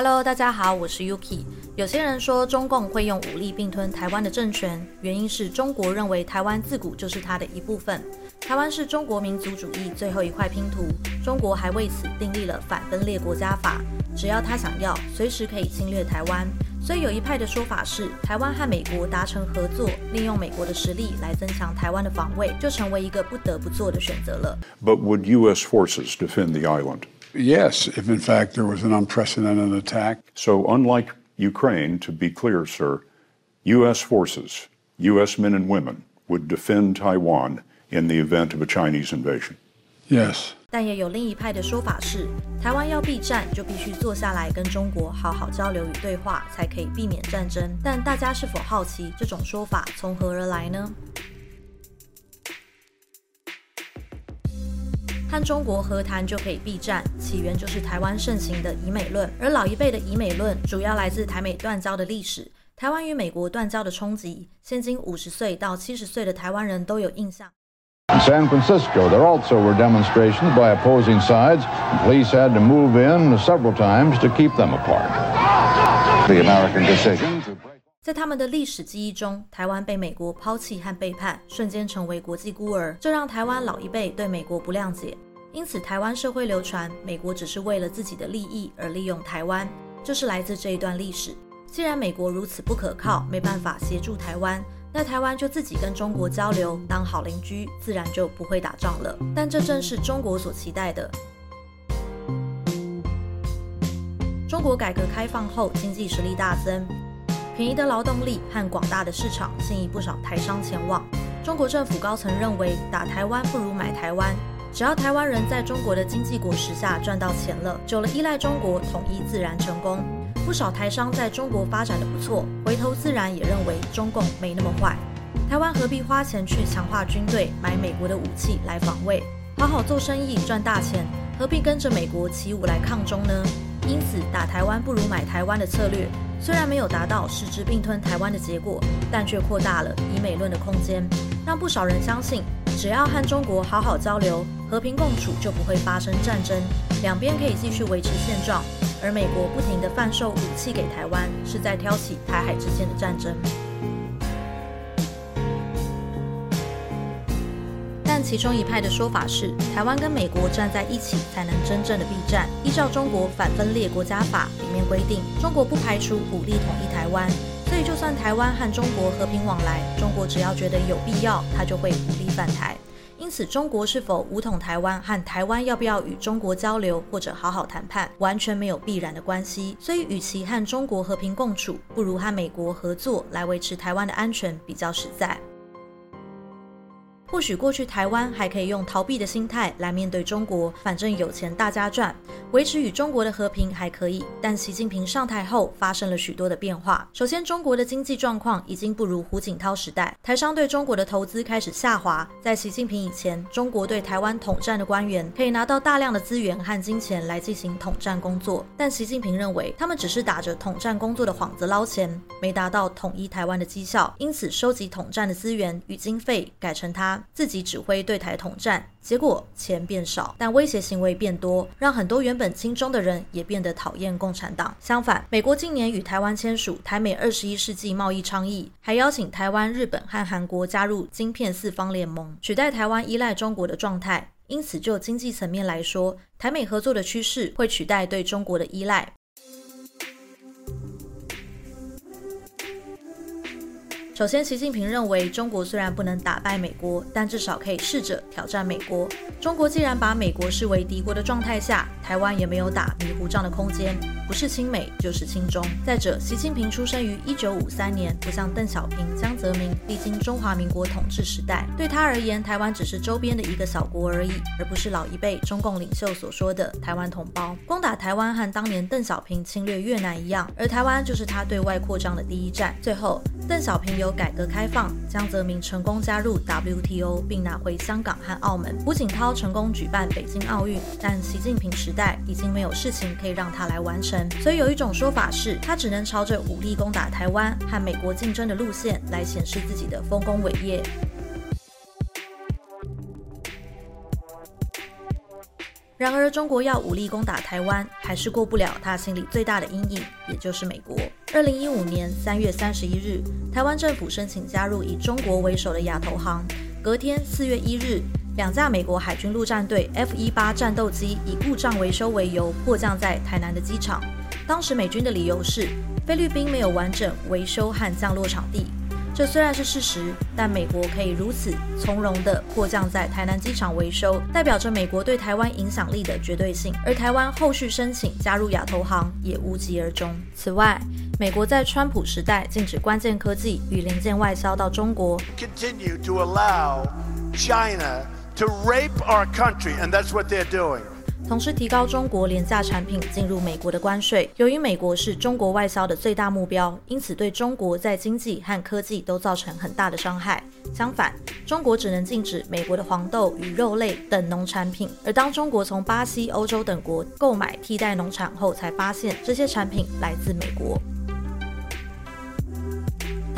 Hello，大家好，我是 Yuki。有些人说中共会用武力并吞台湾的政权，原因是中国认为台湾自古就是它的一部分。台湾是中国民族主义最后一块拼图，中国还为此订立了反分裂国家法，只要他想要，随时可以侵略台湾。所以有一派的说法是，台湾和美国达成合作，利用美国的实力来增强台湾的防卫，就成为一个不得不做的选择了。But would U.S. forces defend the island? Yes, if in fact there was an unprecedented attack. So, unlike Ukraine, to be clear, sir, U.S. forces, U.S. men and women, would defend Taiwan in the event of a Chinese invasion. Yes. 但也有另一派的说法是，台湾要避战，就必须坐下来跟中国好好交流与对话，才可以避免战争。但大家是否好奇这种说法从何而来呢？ 和中国和谈就可以避战，起源就是台湾盛行的以美论。而老一辈的以美论主要来自台美断交的历史，台湾与美国断交的冲击，现今五十岁到七十岁的台湾人都有印象。In San Francisco, there also were demonstrations by opposing sides, police had to move in several times to keep them apart. The American decision. 在他们的历史记忆中，台湾被美国抛弃和背叛，瞬间成为国际孤儿，这让台湾老一辈对美国不谅解。因此，台湾社会流传，美国只是为了自己的利益而利用台湾，这是来自这一段历史。既然美国如此不可靠，没办法协助台湾，那台湾就自己跟中国交流，当好邻居，自然就不会打仗了。但这正是中国所期待的。中国改革开放后，经济实力大增。便宜的劳动力和广大的市场吸引不少台商前往。中国政府高层认为，打台湾不如买台湾。只要台湾人在中国的经济果实下赚到钱了，久了依赖中国，统一自然成功。不少台商在中国发展的不错，回头自然也认为中共没那么坏。台湾何必花钱去强化军队，买美国的武器来防卫？好好做生意赚大钱，何必跟着美国起舞来抗中呢？因此，打台湾不如买台湾的策略。虽然没有达到实质并吞台湾的结果，但却扩大了以美论的空间，让不少人相信，只要和中国好好交流、和平共处，就不会发生战争，两边可以继续维持现状。而美国不停地贩售武器给台湾，是在挑起台海之间的战争。但其中一派的说法是，台湾跟美国站在一起才能真正的避战。依照中国反分裂国家法里面规定，中国不排除武力统一台湾，所以就算台湾和中国和平往来，中国只要觉得有必要，他就会武力犯台。因此，中国是否武统台湾和台湾要不要与中国交流或者好好谈判，完全没有必然的关系。所以，与其和中国和平共处，不如和美国合作来维持台湾的安全比较实在。或许过去台湾还可以用逃避的心态来面对中国，反正有钱大家赚，维持与中国的和平还可以。但习近平上台后发生了许多的变化。首先，中国的经济状况已经不如胡锦涛时代，台商对中国的投资开始下滑。在习近平以前，中国对台湾统战的官员可以拿到大量的资源和金钱来进行统战工作，但习近平认为他们只是打着统战工作的幌子捞钱，没达到统一台湾的绩效，因此收集统战的资源与经费改成他。自己指挥对台统战，结果钱变少，但威胁行为变多，让很多原本亲中的人也变得讨厌共产党。相反，美国近年与台湾签署台美二十一世纪贸易倡议，还邀请台湾、日本和韩国加入晶片四方联盟，取代台湾依赖中国的状态。因此，就经济层面来说，台美合作的趋势会取代对中国的依赖。首先，习近平认为，中国虽然不能打败美国，但至少可以试着挑战美国。中国既然把美国视为敌国的状态下，台湾也没有打迷糊仗的空间，不是亲美就是亲中。再者，习近平出生于一九五三年，不像邓小平、江泽民历经中华民国统治时代，对他而言，台湾只是周边的一个小国而已，而不是老一辈中共领袖所说的台湾同胞。攻打台湾和当年邓小平侵略越南一样，而台湾就是他对外扩张的第一站。最后，邓小平有。改革开放，江泽民成功加入 WTO 并拿回香港和澳门，胡锦涛成功举办北京奥运，但习近平时代已经没有事情可以让他来完成，所以有一种说法是，他只能朝着武力攻打台湾和美国竞争的路线来显示自己的丰功伟业。然而，中国要武力攻打台湾，还是过不了他心里最大的阴影，也就是美国。二零一五年三月三十一日，台湾政府申请加入以中国为首的亚投行。隔天四月一日，两架美国海军陆战队 F 一八战斗机以故障维修为由迫降在台南的机场。当时美军的理由是菲律宾没有完整维修和降落场地。这虽然是事实，但美国可以如此从容地迫降在台南机场维修，代表着美国对台湾影响力的绝对性。而台湾后续申请加入亚投行也无疾而终。此外，美国在川普时代禁止关键科技与零件外销到中国。Continue to allow China to rape our country, and that's what they're doing. 同时提高中国廉价产品进入美国的关税。由于美国是中国外销的最大目标，因此对中国在经济和科技都造成很大的伤害。相反，中国只能禁止美国的黄豆与肉类等农产品。而当中国从巴西、欧洲等国购买替代农产后，才发现这些产品来自美国。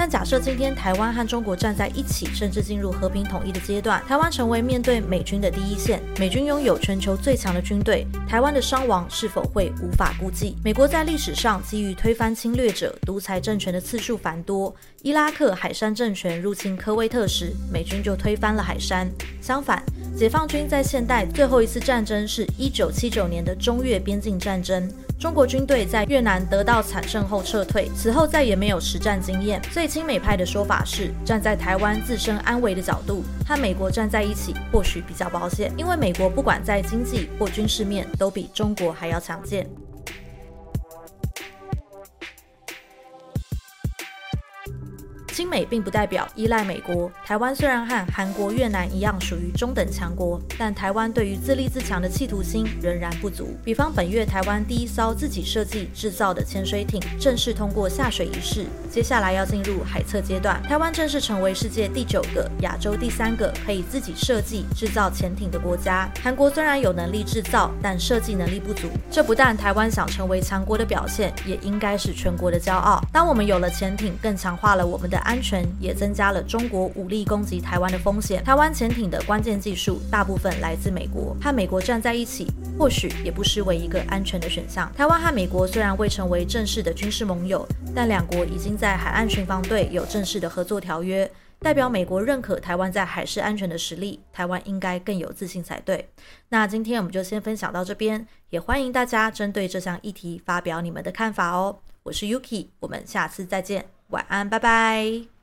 但假设今天台湾和中国站在一起，甚至进入和平统一的阶段，台湾成为面对美军的第一线，美军拥有全球最强的军队，台湾的伤亡是否会无法估计？美国在历史上基于推翻侵略者、独裁政权的次数繁多，伊拉克海山政权入侵科威特时，美军就推翻了海山。相反，解放军在现代最后一次战争是一九七九年的中越边境战争。中国军队在越南得到惨胜后撤退，此后再也没有实战经验。最亲美派的说法是，站在台湾自身安危的角度，和美国站在一起或许比较保险，因为美国不管在经济或军事面都比中国还要强健。亲美并不代表依赖美国。台湾虽然和韩国、越南一样属于中等强国，但台湾对于自立自强的企图心仍然不足。比方本月台湾第一艘自己设计制造的潜水艇正式通过下水仪式，接下来要进入海测阶段。台湾正式成为世界第九个、亚洲第三个可以自己设计制造潜艇的国家。韩国虽然有能力制造，但设计能力不足。这不但台湾想成为强国的表现，也应该是全国的骄傲。当我们有了潜艇，更强化了我们的。安全也增加了中国武力攻击台湾的风险。台湾潜艇的关键技术大部分来自美国，和美国站在一起，或许也不失为一个安全的选项。台湾和美国虽然未成为正式的军事盟友，但两国已经在海岸巡防队有正式的合作条约，代表美国认可台湾在海事安全的实力。台湾应该更有自信才对。那今天我们就先分享到这边，也欢迎大家针对这项议题发表你们的看法哦。我是 Yuki，我们下次再见。晚安，拜拜。